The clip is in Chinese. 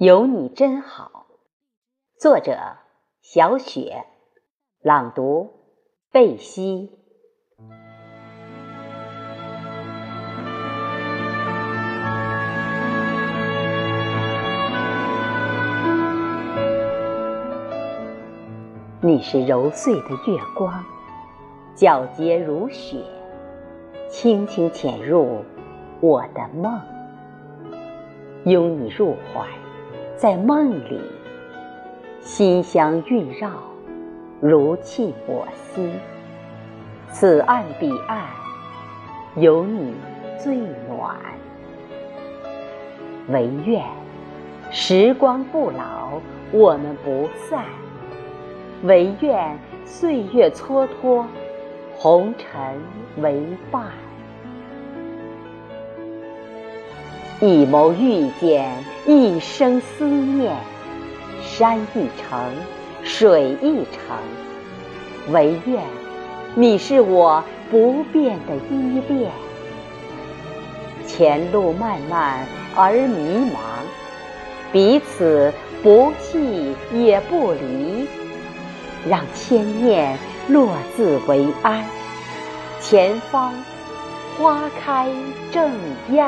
有你真好，作者小雪，朗读贝西。你是揉碎的月光，皎洁如雪，轻轻潜入我的梦，拥你入怀。在梦里，馨香晕绕，如沁我心。此岸彼岸，有你最暖。唯愿时光不老，我们不散。唯愿岁月蹉跎，红尘为伴。一眸遇见，一生思念，山一程，水一程。唯愿你是我不变的依恋。前路漫漫而迷茫，彼此不弃也不离，让千念落自为安。前方花开正艳。